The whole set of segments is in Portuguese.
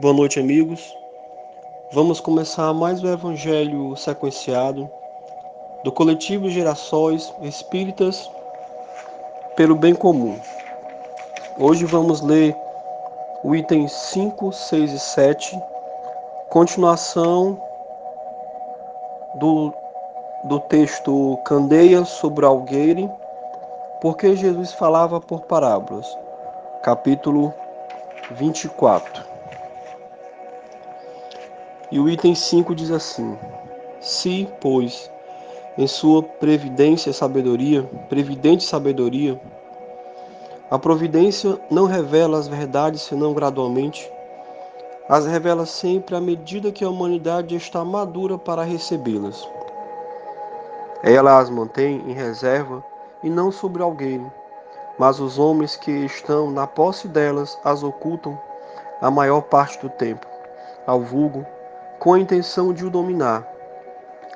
Boa noite, amigos. Vamos começar mais um evangelho sequenciado do coletivo Gerações Espíritas pelo Bem Comum. Hoje vamos ler o item 5, 6 e 7, continuação do, do texto Candeia sobre Algueire, porque Jesus falava por parábolas, capítulo 24. E o item 5 diz assim: Se, pois, em sua previdência sabedoria, previdente sabedoria, a providência não revela as verdades senão gradualmente, as revela sempre à medida que a humanidade está madura para recebê-las. Ela as mantém em reserva e não sobre alguém, mas os homens que estão na posse delas as ocultam a maior parte do tempo, ao vulgo com a intenção de o dominar.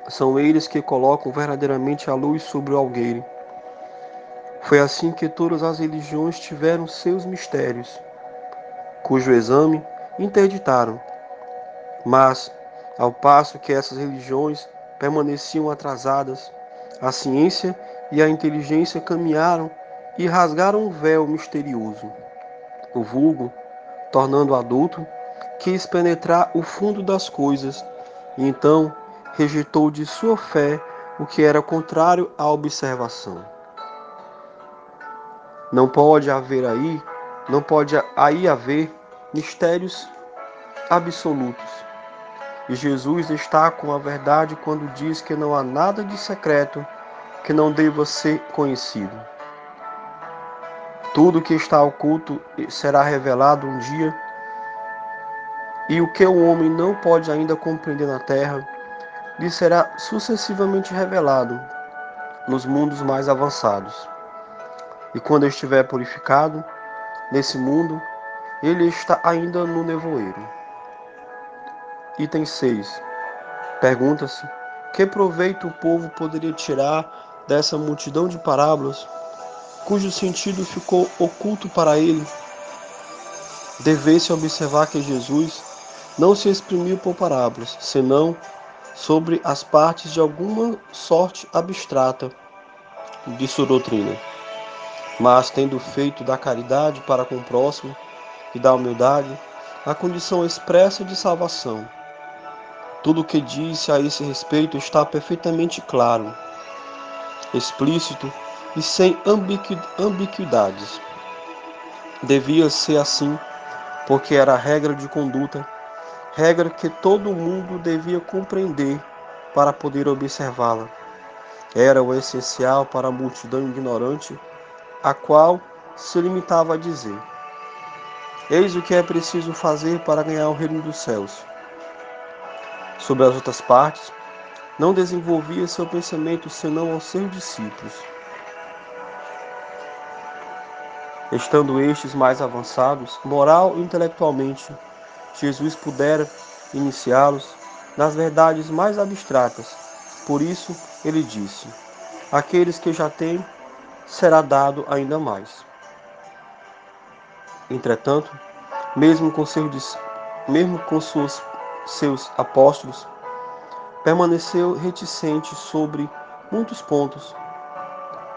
São eles que colocam verdadeiramente a luz sobre o algueire. Foi assim que todas as religiões tiveram seus mistérios, cujo exame interditaram. Mas, ao passo que essas religiões permaneciam atrasadas, a ciência e a inteligência caminharam e rasgaram um véu misterioso. O vulgo, tornando adulto, quis penetrar o fundo das coisas e então rejeitou de sua fé o que era contrário à observação. Não pode haver aí, não pode aí haver mistérios absolutos. E Jesus está com a verdade quando diz que não há nada de secreto que não deva ser conhecido. Tudo que está oculto será revelado um dia e o que o homem não pode ainda compreender na terra, lhe será sucessivamente revelado nos mundos mais avançados. E quando estiver purificado nesse mundo, ele está ainda no nevoeiro. Item 6. Pergunta-se: que proveito o povo poderia tirar dessa multidão de parábolas, cujo sentido ficou oculto para ele? Devesse observar que Jesus não se exprimiu por parábolas, senão sobre as partes de alguma sorte abstrata de sua doutrina. Mas, tendo feito da caridade para com o próximo e da humildade a condição expressa de salvação, tudo o que disse a esse respeito está perfeitamente claro, explícito e sem ambiguidades. Devia ser assim, porque era a regra de conduta regra que todo mundo devia compreender para poder observá-la. Era o essencial para a multidão ignorante, a qual se limitava a dizer: Eis o que é preciso fazer para ganhar o reino dos céus. Sobre as outras partes, não desenvolvia seu pensamento senão aos seus discípulos. Estando estes mais avançados, moral e intelectualmente, Jesus pudera iniciá-los nas verdades mais abstratas. Por isso, ele disse: Aqueles que já têm, será dado ainda mais. Entretanto, mesmo com seus, mesmo com suas, seus apóstolos, permaneceu reticente sobre muitos pontos,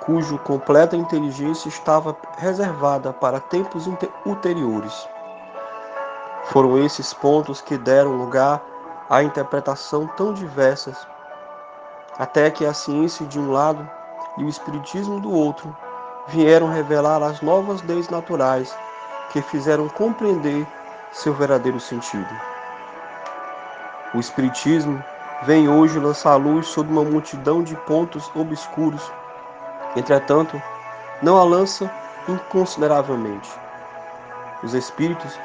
cujo completa inteligência estava reservada para tempos ulteriores. Foram esses pontos que deram lugar a interpretação tão diversas, até que a ciência de um lado e o espiritismo do outro vieram revelar as novas leis naturais que fizeram compreender seu verdadeiro sentido. O espiritismo vem hoje lançar luz sobre uma multidão de pontos obscuros. Entretanto, não a lança inconsideravelmente. Os espíritos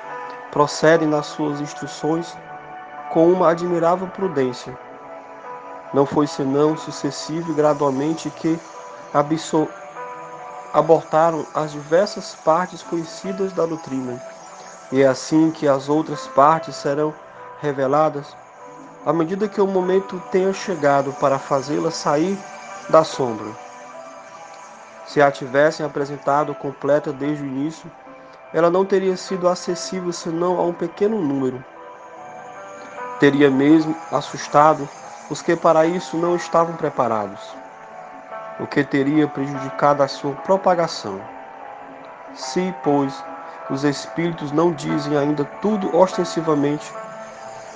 procedem nas suas instruções com uma admirável prudência. Não foi senão sucessivo e gradualmente que abortaram as diversas partes conhecidas da doutrina, e é assim que as outras partes serão reveladas à medida que o momento tenha chegado para fazê-las sair da sombra. Se a tivessem apresentado completa desde o início, ela não teria sido acessível senão a um pequeno número. Teria mesmo assustado os que para isso não estavam preparados, o que teria prejudicado a sua propagação. Se, pois, os Espíritos não dizem ainda tudo ostensivamente,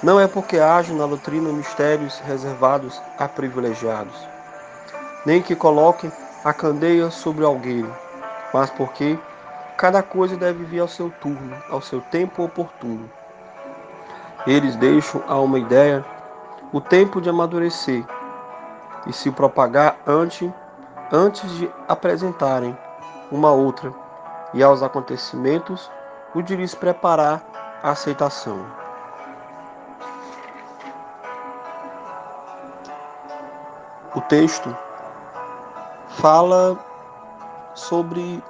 não é porque hajam na doutrina mistérios reservados a privilegiados, nem que coloquem a candeia sobre alguém, mas porque cada coisa deve vir ao seu turno, ao seu tempo oportuno. Eles deixam a uma ideia o tempo de amadurecer e se propagar antes, antes de apresentarem uma outra e aos acontecimentos o de lhes preparar a aceitação. O texto fala sobre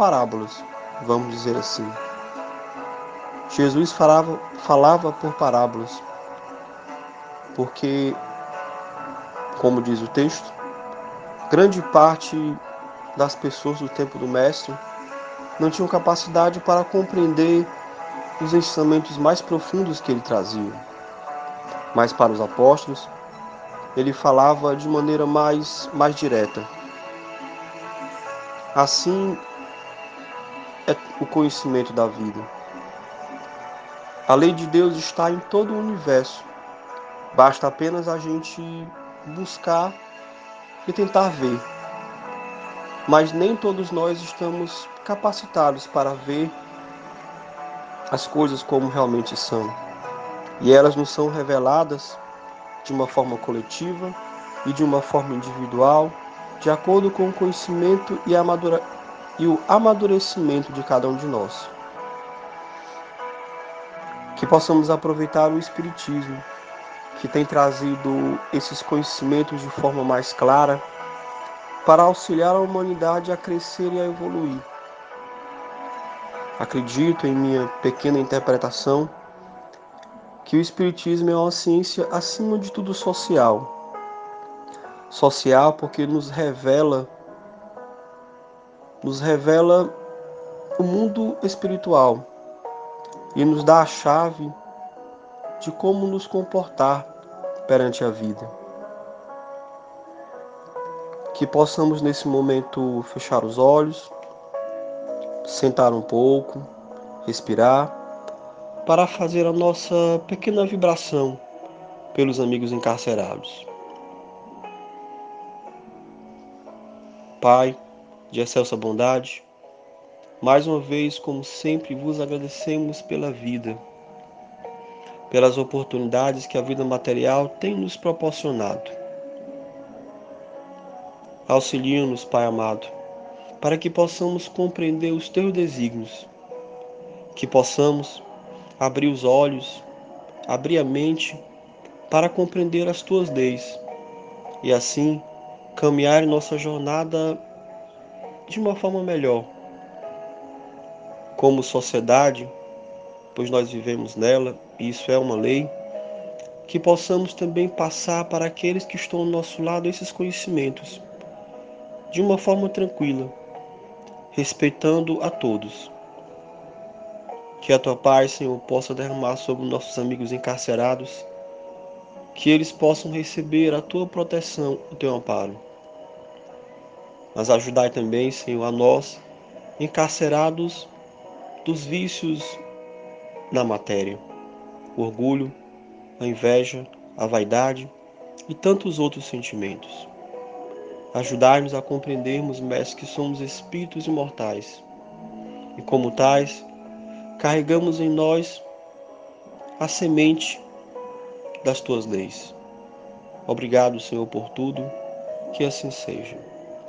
parábolas, vamos dizer assim. Jesus falava, falava por parábolas, porque, como diz o texto, grande parte das pessoas do tempo do Mestre não tinham capacidade para compreender os ensinamentos mais profundos que ele trazia. Mas para os apóstolos, ele falava de maneira mais, mais direta. Assim é o conhecimento da vida. A lei de Deus está em todo o universo. Basta apenas a gente buscar e tentar ver. Mas nem todos nós estamos capacitados para ver as coisas como realmente são. E elas nos são reveladas de uma forma coletiva e de uma forma individual, de acordo com o conhecimento e, amadura... e o amadurecimento de cada um de nós. Que possamos aproveitar o Espiritismo, que tem trazido esses conhecimentos de forma mais clara, para auxiliar a humanidade a crescer e a evoluir. Acredito, em minha pequena interpretação, que o Espiritismo é uma ciência acima de tudo social. Social porque nos revela nos revela o mundo espiritual e nos dá a chave de como nos comportar perante a vida. Que possamos nesse momento fechar os olhos, sentar um pouco, respirar para fazer a nossa pequena vibração pelos amigos encarcerados. Pai, de excelsa bondade, mais uma vez, como sempre, vos agradecemos pela vida, pelas oportunidades que a vida material tem nos proporcionado. Auxilia-nos, Pai amado, para que possamos compreender os teus desígnios, que possamos abrir os olhos, abrir a mente para compreender as tuas leis e assim caminhar nossa jornada de uma forma melhor. Como sociedade, pois nós vivemos nela, e isso é uma lei, que possamos também passar para aqueles que estão ao nosso lado esses conhecimentos de uma forma tranquila, respeitando a todos. Que a tua paz, Senhor, possa derramar sobre nossos amigos encarcerados, que eles possam receber a tua proteção, o teu amparo. Mas ajudai também, Senhor, a nós, encarcerados dos vícios na matéria, o orgulho, a inveja, a vaidade e tantos outros sentimentos. Ajudai-nos a compreendermos, Mestre, que somos espíritos imortais e, como tais, carregamos em nós a semente das tuas leis. Obrigado, Senhor, por tudo, que assim seja.